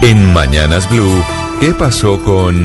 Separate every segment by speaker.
Speaker 1: En Mañanas Blue, ¿qué pasó con...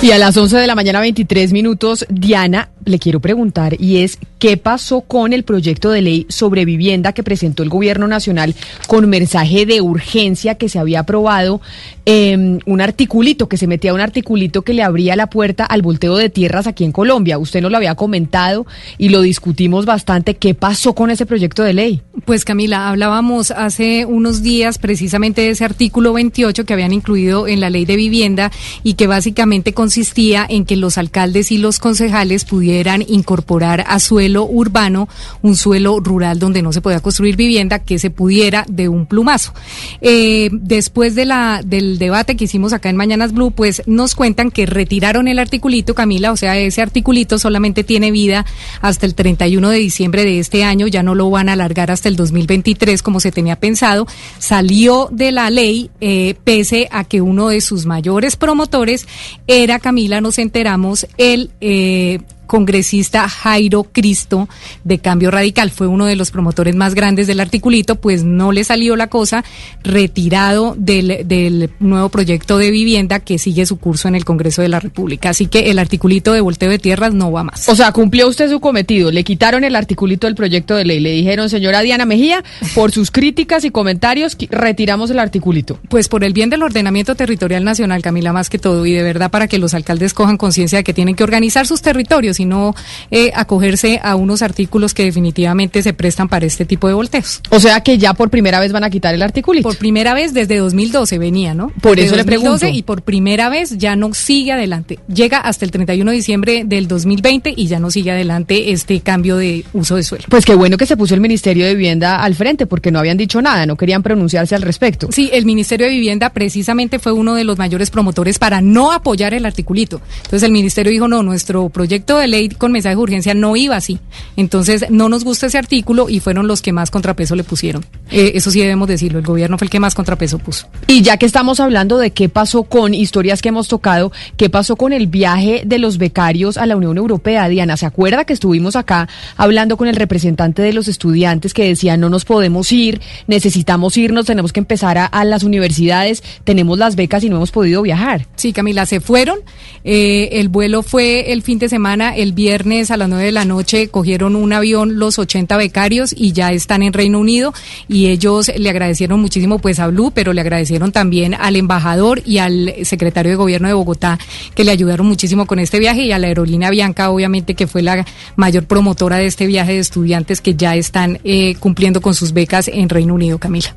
Speaker 2: Y a las 11 de la mañana 23 minutos, Diana, le quiero preguntar y es, ¿qué pasó con el proyecto de ley sobre vivienda que presentó el gobierno nacional con mensaje de urgencia que se había aprobado? Em, un articulito, que se metía un articulito que le abría la puerta al volteo de tierras aquí en Colombia. Usted nos lo había comentado y lo discutimos bastante. ¿Qué pasó con ese proyecto de ley?
Speaker 3: Pues Camila, hablábamos hace unos días precisamente de ese artículo 28 que habían incluido en la ley de vivienda y que básicamente consistía en que los alcaldes y los concejales pudieran incorporar a suelo urbano un suelo rural donde no se podía construir vivienda que se pudiera de un plumazo. Eh, después de la del debate que hicimos acá en Mañanas Blue, pues nos cuentan que retiraron el articulito, Camila, o sea, ese articulito solamente tiene vida hasta el 31 de diciembre de este año, ya no lo van a alargar hasta el 2023 como se tenía pensado, salió de la ley eh, pese a que uno de sus mayores promotores era, Camila, nos enteramos, el... Eh, congresista Jairo Cristo de Cambio Radical. Fue uno de los promotores más grandes del articulito, pues no le salió la cosa, retirado del, del nuevo proyecto de vivienda que sigue su curso en el Congreso de la República. Así que el articulito de volteo de tierras no va más.
Speaker 2: O sea, cumplió usted su cometido, le quitaron el articulito del proyecto de ley, le dijeron, señora Diana Mejía, por sus críticas y comentarios, retiramos el articulito.
Speaker 3: Pues por el bien del ordenamiento territorial nacional, Camila, más que todo, y de verdad para que los alcaldes cojan conciencia de que tienen que organizar sus territorios sino eh, acogerse a unos artículos que definitivamente se prestan para este tipo de volteos.
Speaker 2: O sea que ya por primera vez van a quitar el artículo.
Speaker 3: Por primera vez desde 2012 venía, ¿no?
Speaker 2: Por eso le pregunto.
Speaker 3: Y por primera vez ya no sigue adelante. Llega hasta el 31 de diciembre del 2020 y ya no sigue adelante este cambio de uso de suelo.
Speaker 2: Pues qué bueno que se puso el Ministerio de Vivienda al frente porque no habían dicho nada, no querían pronunciarse al respecto.
Speaker 3: Sí, el Ministerio de Vivienda precisamente fue uno de los mayores promotores para no apoyar el articulito. Entonces el Ministerio dijo, no, nuestro proyecto de ley con mensaje de urgencia no iba así. Entonces, no nos gusta ese artículo y fueron los que más contrapeso le pusieron. Eh, eso sí debemos decirlo, el gobierno fue el que más contrapeso puso.
Speaker 2: Y ya que estamos hablando de qué pasó con historias que hemos tocado, qué pasó con el viaje de los becarios a la Unión Europea, Diana, ¿se acuerda que estuvimos acá hablando con el representante de los estudiantes que decía no nos podemos ir, necesitamos irnos, tenemos que empezar a, las universidades, tenemos las becas y no hemos podido viajar?
Speaker 3: Sí, Camila, se fueron. Eh, el vuelo fue el fin de semana, el viernes a las 9 de la noche cogieron un avión los 80 becarios y ya están en Reino Unido y ellos le agradecieron muchísimo pues a Blue, pero le agradecieron también al embajador y al secretario de gobierno de Bogotá que le ayudaron muchísimo con este viaje y a la aerolínea Bianca obviamente que fue la mayor promotora de este viaje de estudiantes que ya están eh, cumpliendo con sus becas en Reino Unido, Camila.